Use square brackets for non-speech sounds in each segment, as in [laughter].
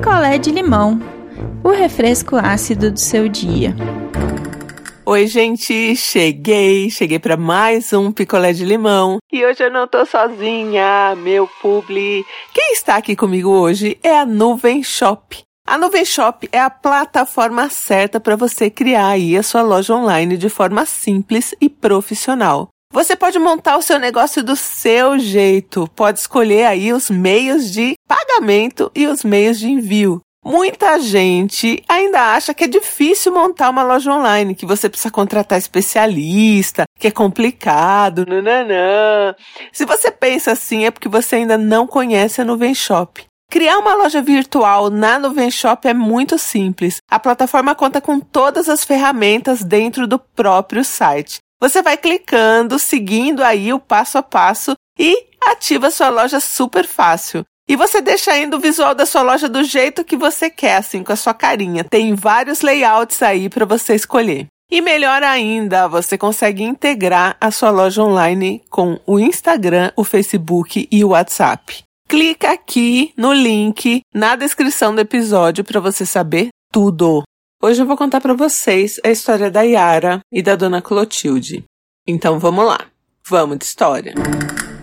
picolé de limão, o refresco ácido do seu dia. Oi, gente, cheguei, cheguei para mais um picolé de limão. E hoje eu não tô sozinha, meu publi. Quem está aqui comigo hoje é a Nuvem Shop. A Nuvem Shop é a plataforma certa para você criar aí a sua loja online de forma simples e profissional. Você pode montar o seu negócio do seu jeito, pode escolher aí os meios de pagamento e os meios de envio. Muita gente ainda acha que é difícil montar uma loja online, que você precisa contratar especialista, que é complicado, nananã. Se você pensa assim, é porque você ainda não conhece a Nuvem Shop. Criar uma loja virtual na Nuvem Shop é muito simples. A plataforma conta com todas as ferramentas dentro do próprio site. Você vai clicando, seguindo aí o passo a passo e ativa sua loja super fácil. E você deixa ainda o visual da sua loja do jeito que você quer, assim, com a sua carinha. Tem vários layouts aí para você escolher. E melhor ainda, você consegue integrar a sua loja online com o Instagram, o Facebook e o WhatsApp. Clica aqui no link na descrição do episódio para você saber tudo. Hoje eu vou contar para vocês a história da Yara e da dona Clotilde. Então vamos lá. Vamos de história.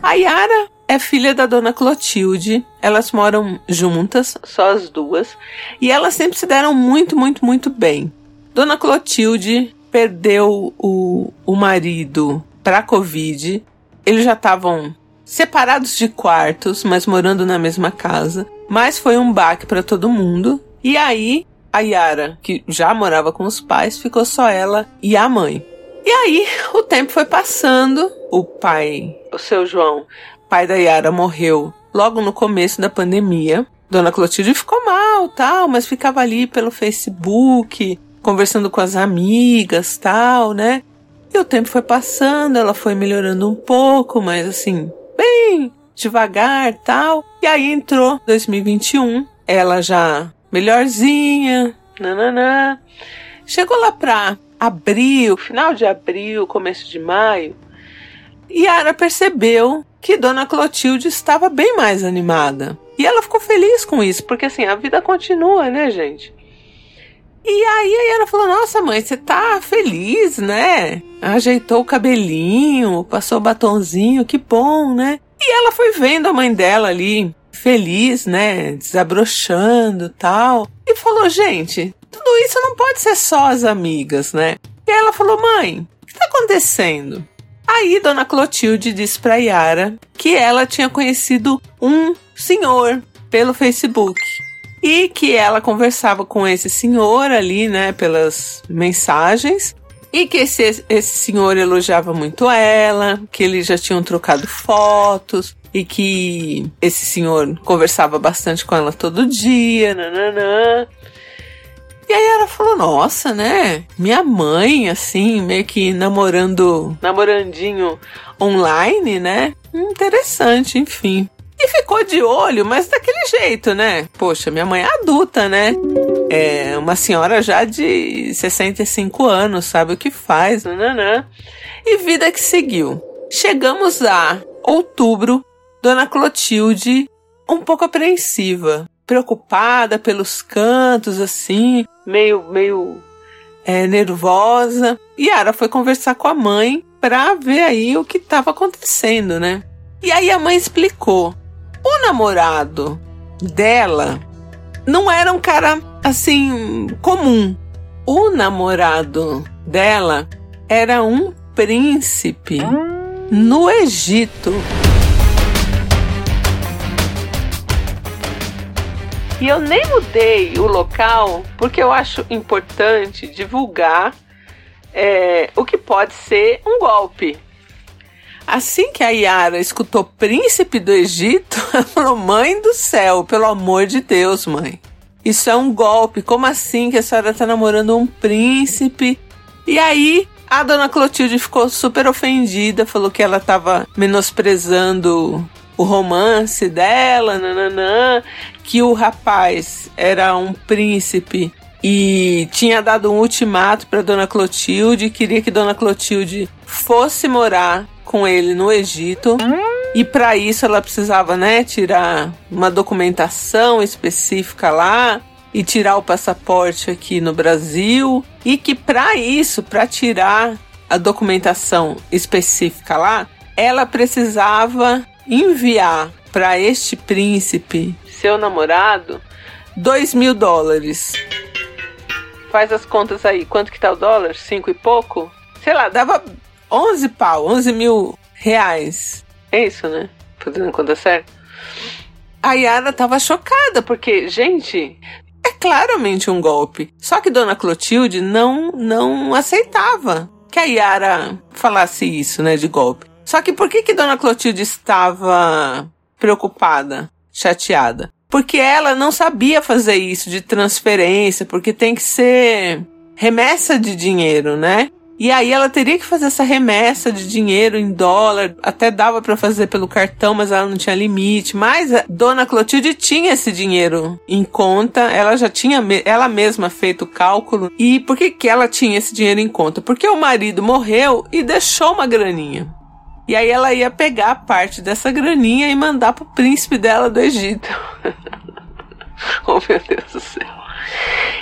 A Yara é filha da dona Clotilde. Elas moram juntas, só as duas, e elas sempre se deram muito, muito, muito bem. Dona Clotilde perdeu o, o marido para Covid. Eles já estavam separados de quartos, mas morando na mesma casa. Mas foi um baque para todo mundo. E aí a Yara, que já morava com os pais, ficou só ela e a mãe. E aí, o tempo foi passando. O pai, o seu João, pai da Yara, morreu logo no começo da pandemia. Dona Clotilde ficou mal, tal, mas ficava ali pelo Facebook, conversando com as amigas, tal, né? E o tempo foi passando, ela foi melhorando um pouco, mas assim, bem devagar, tal. E aí entrou 2021, ela já melhorzinha, nananã. Chegou lá pra abril, final de abril, começo de maio, Yara percebeu que Dona Clotilde estava bem mais animada. E ela ficou feliz com isso, porque assim, a vida continua, né, gente? E aí a Yara falou: Nossa, mãe, você tá feliz, né? Ajeitou o cabelinho, passou o batonzinho, que bom, né? E ela foi vendo a mãe dela ali feliz, né, desabrochando tal. E falou, gente, tudo isso não pode ser só as amigas, né? E ela falou, mãe, o que tá acontecendo? Aí Dona Clotilde disse pra Yara que ela tinha conhecido um senhor pelo Facebook. E que ela conversava com esse senhor ali, né, pelas mensagens. E que esse, esse senhor elogiava muito ela, que eles já tinham trocado fotos, e que esse senhor conversava bastante com ela todo dia, nananã. E aí ela falou, nossa, né? Minha mãe, assim, meio que namorando, namorandinho online, né? Interessante, enfim. E ficou de olho, mas daquele jeito, né? Poxa, minha mãe é adulta, né? É uma senhora já de 65 anos, sabe o que faz, nananã. E vida que seguiu. Chegamos a outubro Dona Clotilde um pouco apreensiva, preocupada pelos cantos, assim, meio, meio é, nervosa. Yara foi conversar com a mãe para ver aí o que estava acontecendo, né? E aí a mãe explicou. O namorado dela não era um cara assim comum. O namorado dela era um príncipe no Egito. E eu nem mudei o local porque eu acho importante divulgar é, o que pode ser um golpe. Assim que a Yara escutou Príncipe do Egito, [laughs] ela falou: Mãe do céu, pelo amor de Deus, mãe. Isso é um golpe. Como assim que a senhora está namorando um príncipe? E aí a dona Clotilde ficou super ofendida, falou que ela estava menosprezando o romance dela, nananã, que o rapaz era um príncipe e tinha dado um ultimato para Dona Clotilde, queria que Dona Clotilde fosse morar com ele no Egito. E para isso ela precisava, né, tirar uma documentação específica lá e tirar o passaporte aqui no Brasil e que para isso, para tirar a documentação específica lá, ela precisava enviar para este príncipe, seu namorado, dois mil dólares. Faz as contas aí, quanto que tá o dólar? Cinco e pouco? Sei lá, dava 11 pau, 11 mil reais. É isso, né? Fazendo conta certa. A Yara tava chocada, porque, gente, é claramente um golpe. Só que Dona Clotilde não, não aceitava que a Yara falasse isso, né, de golpe. Só que por que que Dona Clotilde estava preocupada, chateada? Porque ela não sabia fazer isso de transferência, porque tem que ser remessa de dinheiro, né? E aí ela teria que fazer essa remessa de dinheiro em dólar, até dava para fazer pelo cartão, mas ela não tinha limite. Mas a dona Clotilde tinha esse dinheiro em conta, ela já tinha ela mesma feito o cálculo. E por que que ela tinha esse dinheiro em conta? Porque o marido morreu e deixou uma graninha. E aí ela ia pegar parte dessa graninha e mandar pro príncipe dela do Egito. [laughs] oh meu Deus do céu.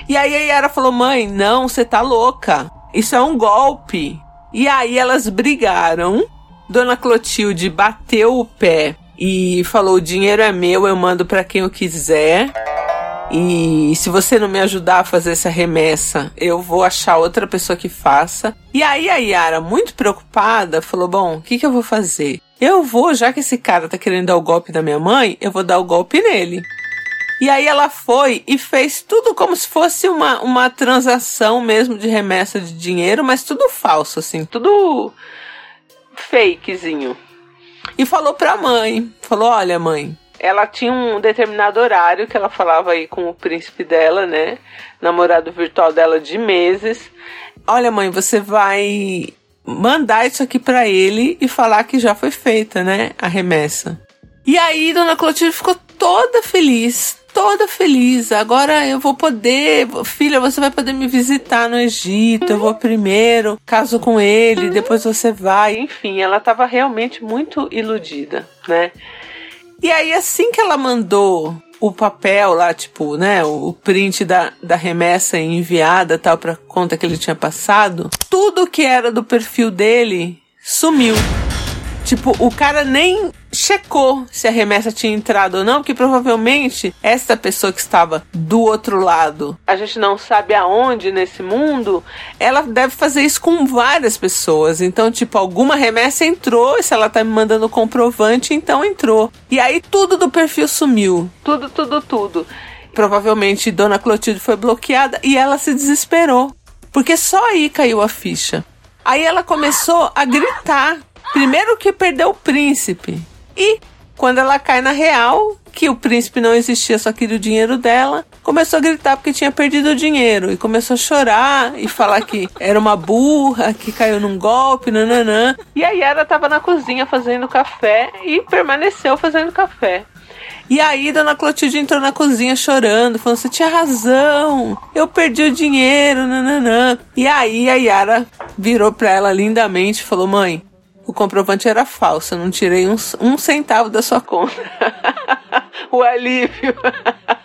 E aí a Yara falou: "Mãe, não, você tá louca. Isso é um golpe. E aí elas brigaram. Dona Clotilde bateu o pé e falou: o dinheiro é meu, eu mando para quem eu quiser. E se você não me ajudar a fazer essa remessa, eu vou achar outra pessoa que faça. E aí a Yara, muito preocupada, falou: Bom, o que, que eu vou fazer? Eu vou, já que esse cara tá querendo dar o golpe da minha mãe, eu vou dar o golpe nele. E aí ela foi e fez tudo como se fosse uma, uma transação mesmo de remessa de dinheiro, mas tudo falso, assim, tudo fakezinho. E falou pra mãe, falou, olha mãe, ela tinha um determinado horário que ela falava aí com o príncipe dela, né? Namorado virtual dela de meses. Olha, mãe, você vai mandar isso aqui para ele e falar que já foi feita, né? A remessa. E aí, dona Clotilde ficou toda feliz, toda feliz. Agora eu vou poder, filha, você vai poder me visitar no Egito. Eu vou primeiro, caso com ele, depois você vai. Enfim, ela estava realmente muito iludida, né? E aí, assim que ela mandou o papel lá, tipo, né, o print da, da remessa enviada, tal, pra conta que ele tinha passado, tudo que era do perfil dele sumiu. Tipo, o cara nem checou se a remessa tinha entrado ou não, porque provavelmente esta pessoa que estava do outro lado, a gente não sabe aonde nesse mundo, ela deve fazer isso com várias pessoas. Então, tipo, alguma remessa entrou, e se ela tá me mandando comprovante, então entrou. E aí tudo do perfil sumiu. Tudo, tudo, tudo. Provavelmente Dona Clotilde foi bloqueada e ela se desesperou. Porque só aí caiu a ficha. Aí ela começou a gritar Primeiro que perdeu o príncipe. E quando ela cai na real, que o príncipe não existia, só queria o dinheiro dela, começou a gritar porque tinha perdido o dinheiro. E começou a chorar e falar que era uma burra, que caiu num golpe, nananã. E a Yara tava na cozinha fazendo café e permaneceu fazendo café. E aí, Dona Clotilde entrou na cozinha chorando, falando: Você tinha razão, eu perdi o dinheiro, nananã. E aí, a Yara virou pra ela lindamente e falou: Mãe, o comprovante era falso, eu não tirei um, um centavo da sua conta. [laughs] o alívio.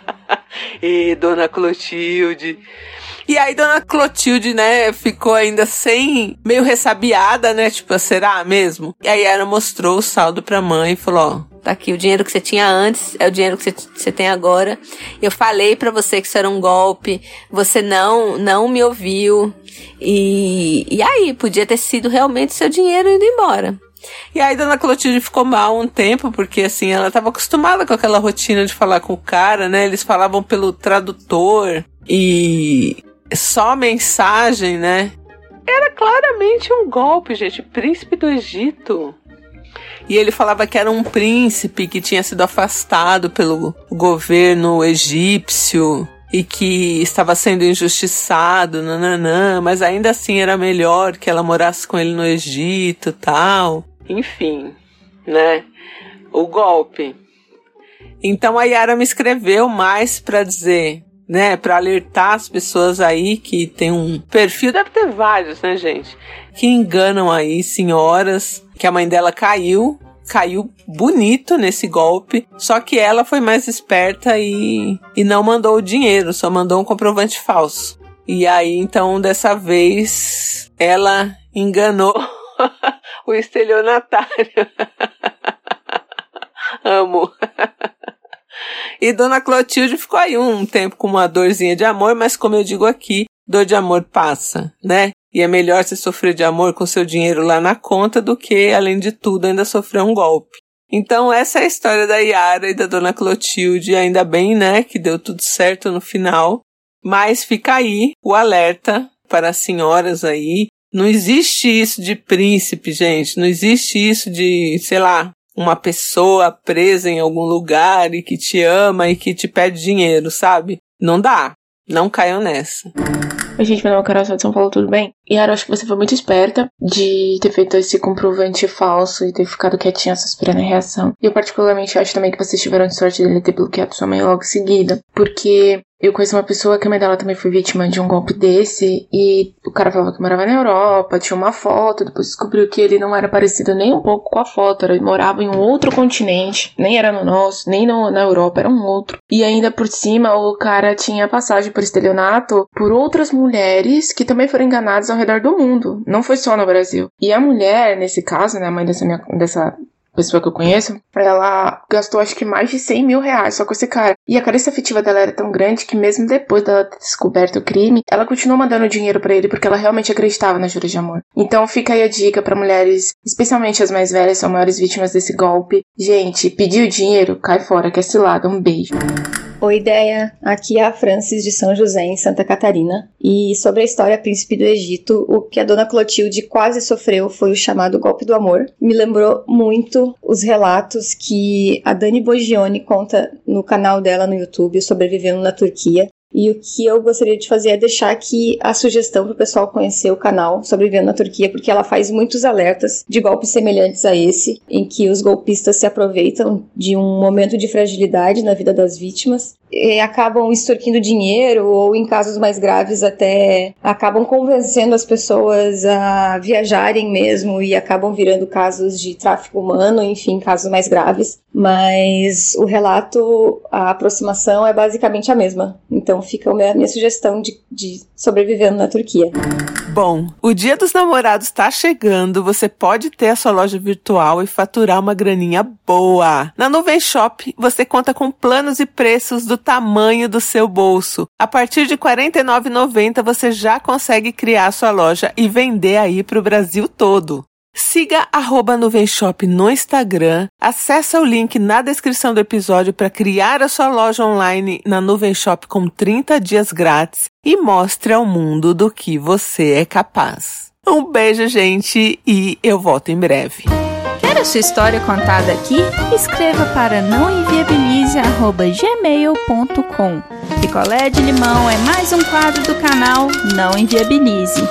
[laughs] e dona Clotilde. E aí, dona Clotilde, né, ficou ainda sem, meio ressabiada, né? Tipo, será mesmo? E aí ela mostrou o saldo pra mãe e falou: ó, Tá aqui o dinheiro que você tinha antes, é o dinheiro que você, tem agora. Eu falei para você que isso era um golpe, você não não me ouviu. E, e aí, podia ter sido realmente seu dinheiro indo embora. E aí, Dona Clotilde ficou mal um tempo, porque assim, ela estava acostumada com aquela rotina de falar com o cara, né? Eles falavam pelo tradutor e só mensagem, né? Era claramente um golpe, gente. Príncipe do Egito. E ele falava que era um príncipe que tinha sido afastado pelo governo egípcio e que estava sendo injustiçado, nananã, mas ainda assim era melhor que ela morasse com ele no Egito, tal. Enfim, né? O golpe. Então a Yara me escreveu mais para dizer, né, para alertar as pessoas aí que tem um perfil, deve ter vários, né, gente, que enganam aí senhoras que a mãe dela caiu, caiu bonito nesse golpe. Só que ela foi mais esperta e, e não mandou o dinheiro, só mandou um comprovante falso. E aí, então, dessa vez, ela enganou [laughs] o estelionatário. [laughs] Amo. [laughs] e Dona Clotilde ficou aí um tempo com uma dorzinha de amor, mas como eu digo aqui, dor de amor passa, né? E é melhor você sofrer de amor com seu dinheiro lá na conta do que, além de tudo, ainda sofrer um golpe. Então, essa é a história da Yara e da Dona Clotilde. Ainda bem, né, que deu tudo certo no final. Mas fica aí o alerta para as senhoras aí. Não existe isso de príncipe, gente. Não existe isso de, sei lá, uma pessoa presa em algum lugar e que te ama e que te pede dinheiro, sabe? Não dá. Não caiam nessa. Oi, gente, meu nome é Carol, sou de São Paulo, tudo bem? E Yara, acho que você foi muito esperta de ter feito esse comprovante falso e ter ficado quietinha só esperando a reação. E eu particularmente acho também que vocês tiveram sorte dele ter bloqueado sua mãe logo em seguida, porque eu conheço uma pessoa que a mãe dela também foi vítima de um golpe desse e o cara falava que morava na Europa, tinha uma foto, depois descobriu que ele não era parecido nem um pouco com a foto, ele morava em um outro continente, nem era no nosso, nem no, na Europa, era um outro. E ainda por cima o cara tinha passagem por estelionato por outras mulheres que também foram enganadas ao redor do mundo, não foi só no Brasil. E a mulher, nesse caso, né, a mãe dessa, minha, dessa pessoa que eu conheço, ela gastou acho que mais de 100 mil reais só com esse cara. E a carência afetiva dela era tão grande que mesmo depois dela ter descoberto o crime, ela continuou mandando dinheiro para ele porque ela realmente acreditava na juras de amor. Então fica aí a dica para mulheres, especialmente as mais velhas, são maiores vítimas desse golpe. Gente, pediu dinheiro, cai fora, que é cilada. Um beijo. Oi, ideia. Aqui é a Francis de São José, em Santa Catarina. E sobre a história Príncipe do Egito, o que a dona Clotilde quase sofreu foi o chamado golpe do amor. Me lembrou muito os relatos que a Dani Bogione conta no canal dela no YouTube, Sobrevivendo na Turquia. E o que eu gostaria de fazer é deixar aqui a sugestão para o pessoal conhecer o canal Sobrevivendo na Turquia, porque ela faz muitos alertas de golpes semelhantes a esse, em que os golpistas se aproveitam de um momento de fragilidade na vida das vítimas acabam extorquindo dinheiro ou, em casos mais graves, até acabam convencendo as pessoas a viajarem mesmo e acabam virando casos de tráfico humano, enfim, casos mais graves. Mas o relato, a aproximação é basicamente a mesma. Então fica a minha, sugestão de, de sobrevivendo na Turquia. Bom, o Dia dos Namorados está chegando, você pode ter a sua loja virtual e faturar uma graninha boa. Na Nuvem Shop, você conta com planos e preços do tamanho do seu bolso. A partir de R$ 49,90 você já consegue criar a sua loja e vender aí para o Brasil todo. Siga arroba Nuvenshop no Instagram, acesse o link na descrição do episódio para criar a sua loja online na Nuvem Shop com 30 dias grátis e mostre ao mundo do que você é capaz. Um beijo, gente, e eu volto em breve. Quer a sua história contada aqui? Escreva para nãoenviabilize.gmail.com Picolé de limão é mais um quadro do canal Não Enviabilize.